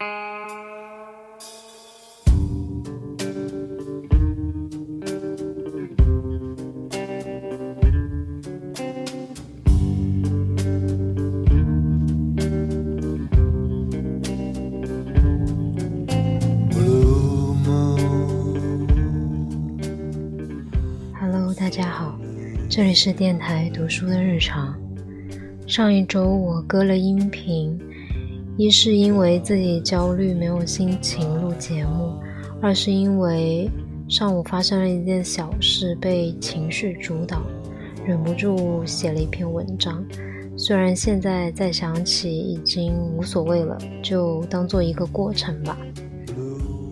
大家好，这里是电台读书的日常。上一周我割了音频，一是因为自己焦虑没有心情录节目，二是因为上午发生了一件小事被情绪主导，忍不住写了一篇文章。虽然现在再想起已经无所谓了，就当做一个过程吧。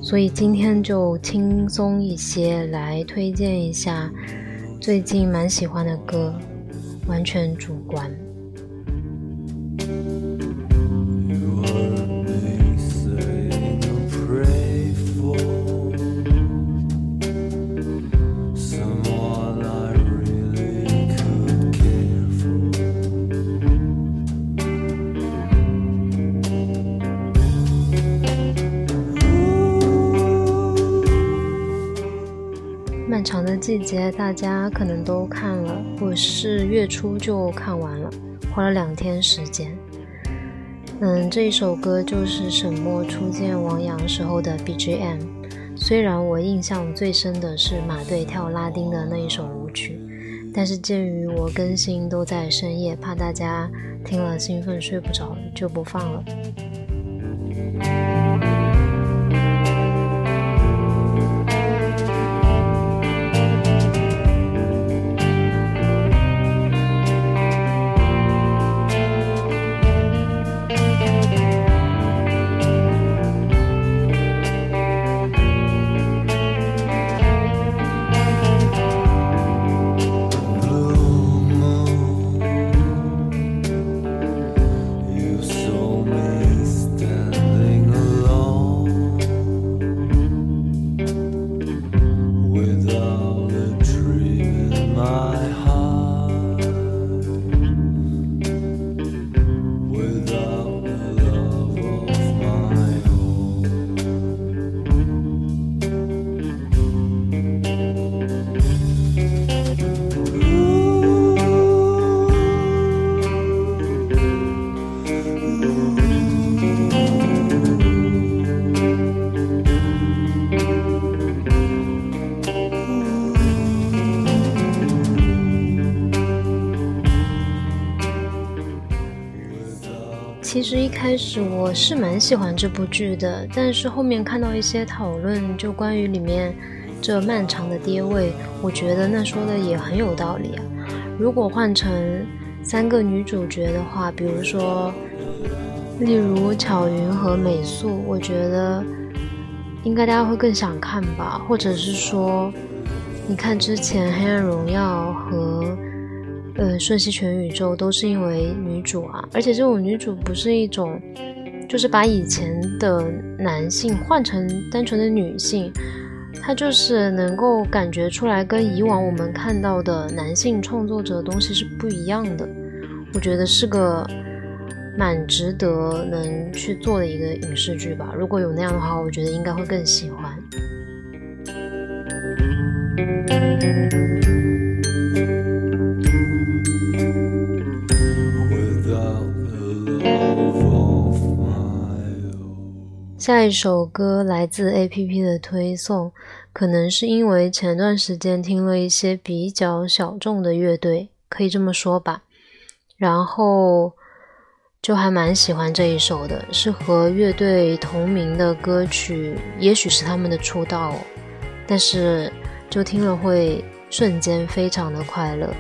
所以今天就轻松一些，来推荐一下。最近蛮喜欢的歌，完全主观。漫长的季节，大家可能都看了，我是月初就看完了，花了两天时间。嗯，这一首歌就是沈墨初见王阳时候的 BGM。虽然我印象最深的是马队跳拉丁的那一首舞曲，但是鉴于我更新都在深夜，怕大家听了兴奋睡不着，就不放了。my. 其实一开始我是蛮喜欢这部剧的，但是后面看到一些讨论，就关于里面这漫长的跌位，我觉得那说的也很有道理啊。如果换成三个女主角的话，比如说，例如巧云和美素，我觉得应该大家会更想看吧。或者是说，你看之前《黑暗荣耀》和。呃，瞬息全宇宙都是因为女主啊，而且这种女主不是一种，就是把以前的男性换成单纯的女性，她就是能够感觉出来跟以往我们看到的男性创作者的东西是不一样的。我觉得是个蛮值得能去做的一个影视剧吧。如果有那样的话，我觉得应该会更喜欢。下一首歌来自 A P P 的推送，可能是因为前段时间听了一些比较小众的乐队，可以这么说吧。然后就还蛮喜欢这一首的，是和乐队同名的歌曲，也许是他们的出道，但是就听了会瞬间非常的快乐。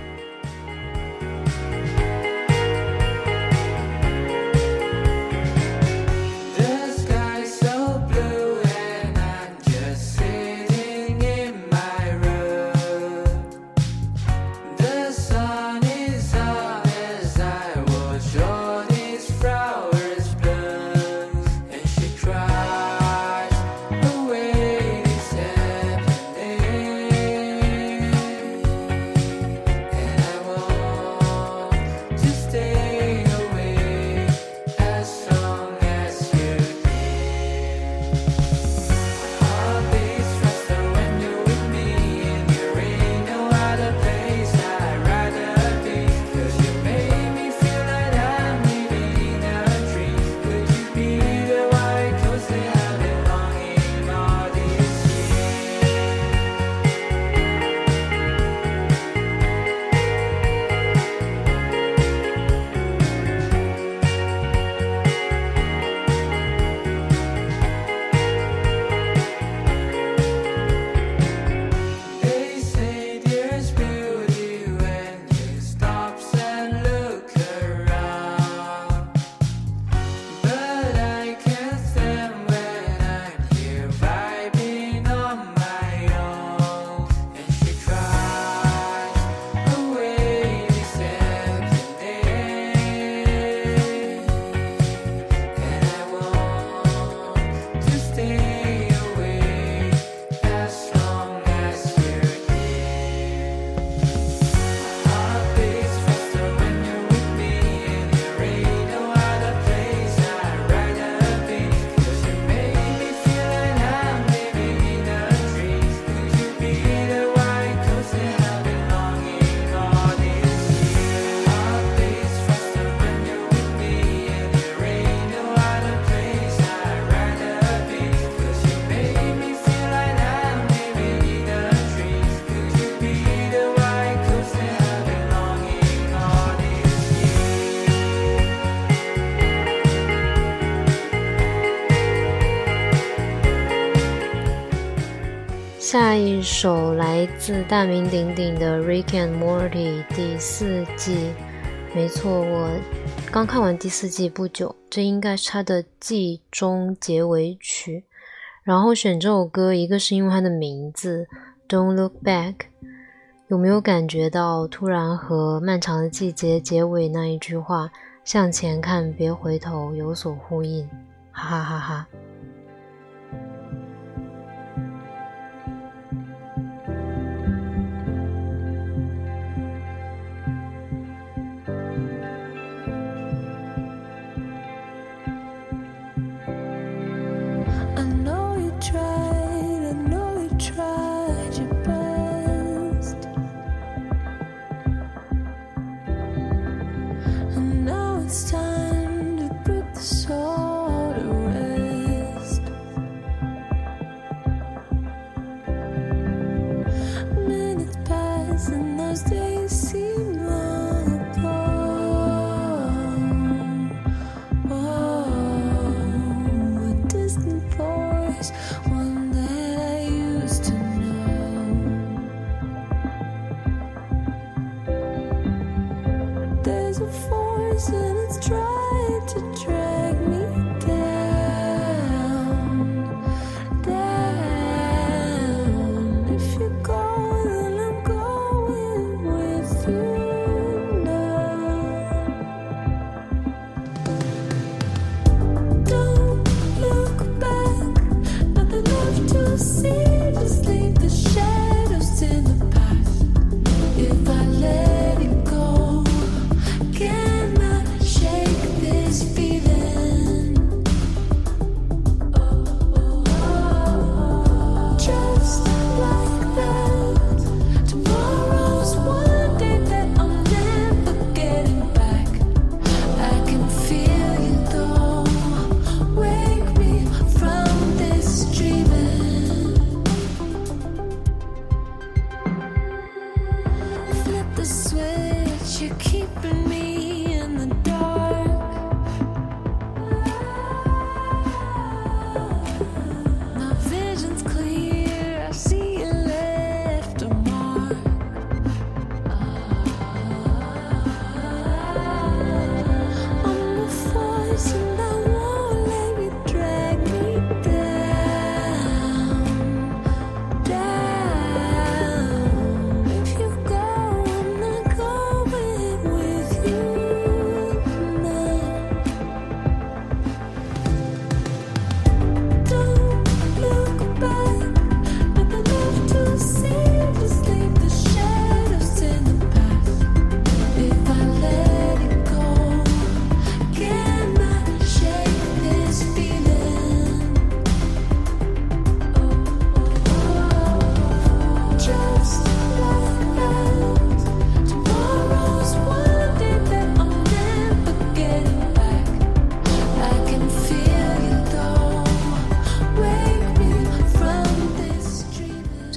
下一首来自大名鼎鼎的《Rick and Morty》第四季。没错，我刚看完第四季不久，这应该是它的季中结尾曲。然后选这首歌，一个是因为它的名字《Don't Look Back》，有没有感觉到突然和《漫长的季节》结尾那一句话“向前看，别回头”有所呼应？哈哈哈哈。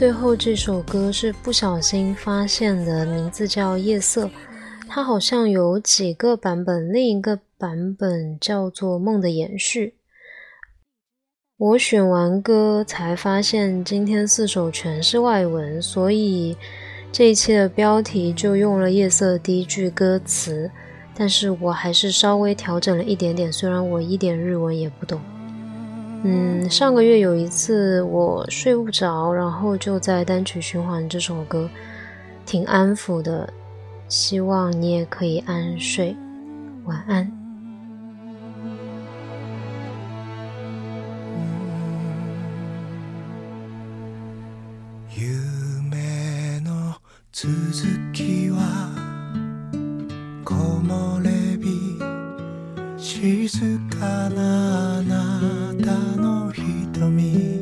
最后这首歌是不小心发现的，名字叫《夜色》，它好像有几个版本，另一个版本叫做《梦的延续》。我选完歌才发现，今天四首全是外文，所以这一期的标题就用了《夜色》第一句歌词，但是我还是稍微调整了一点点，虽然我一点日文也不懂。嗯，上个月有一次我睡不着，然后就在单曲循环这首歌，挺安抚的。希望你也可以安睡，晚安。の瞳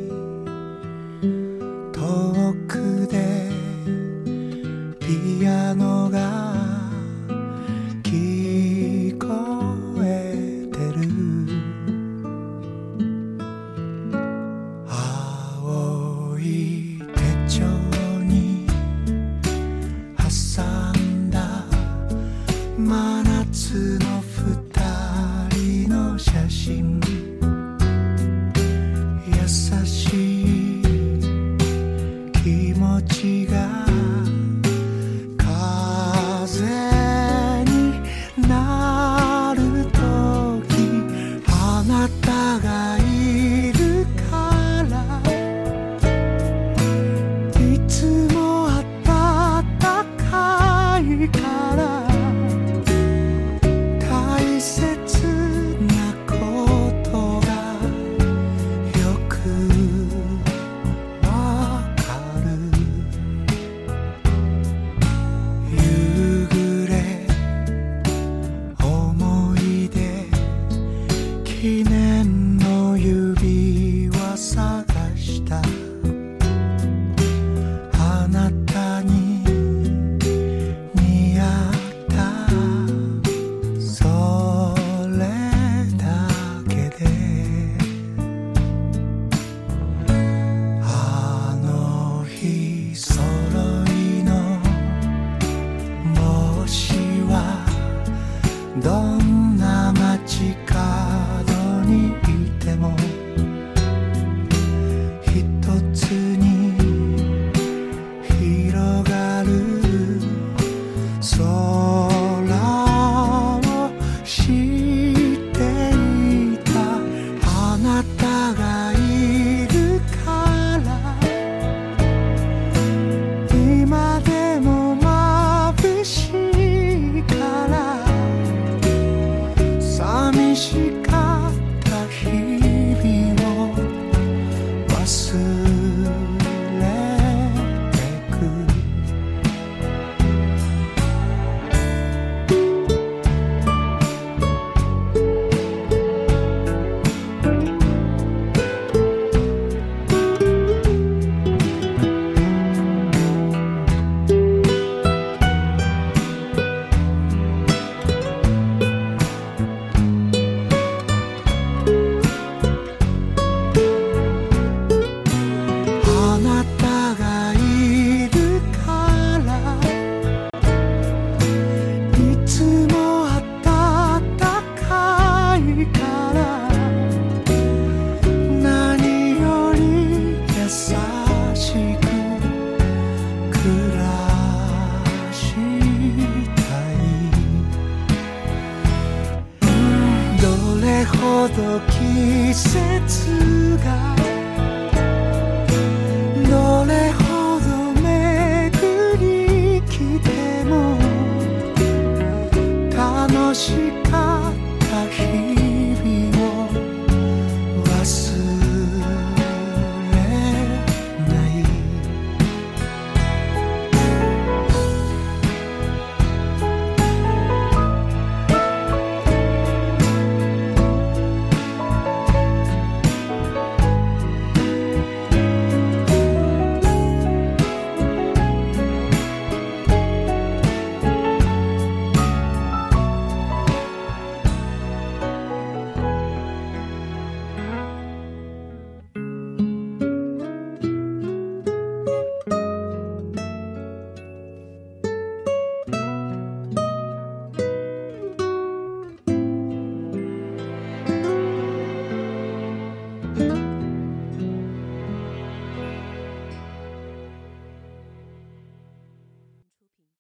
しか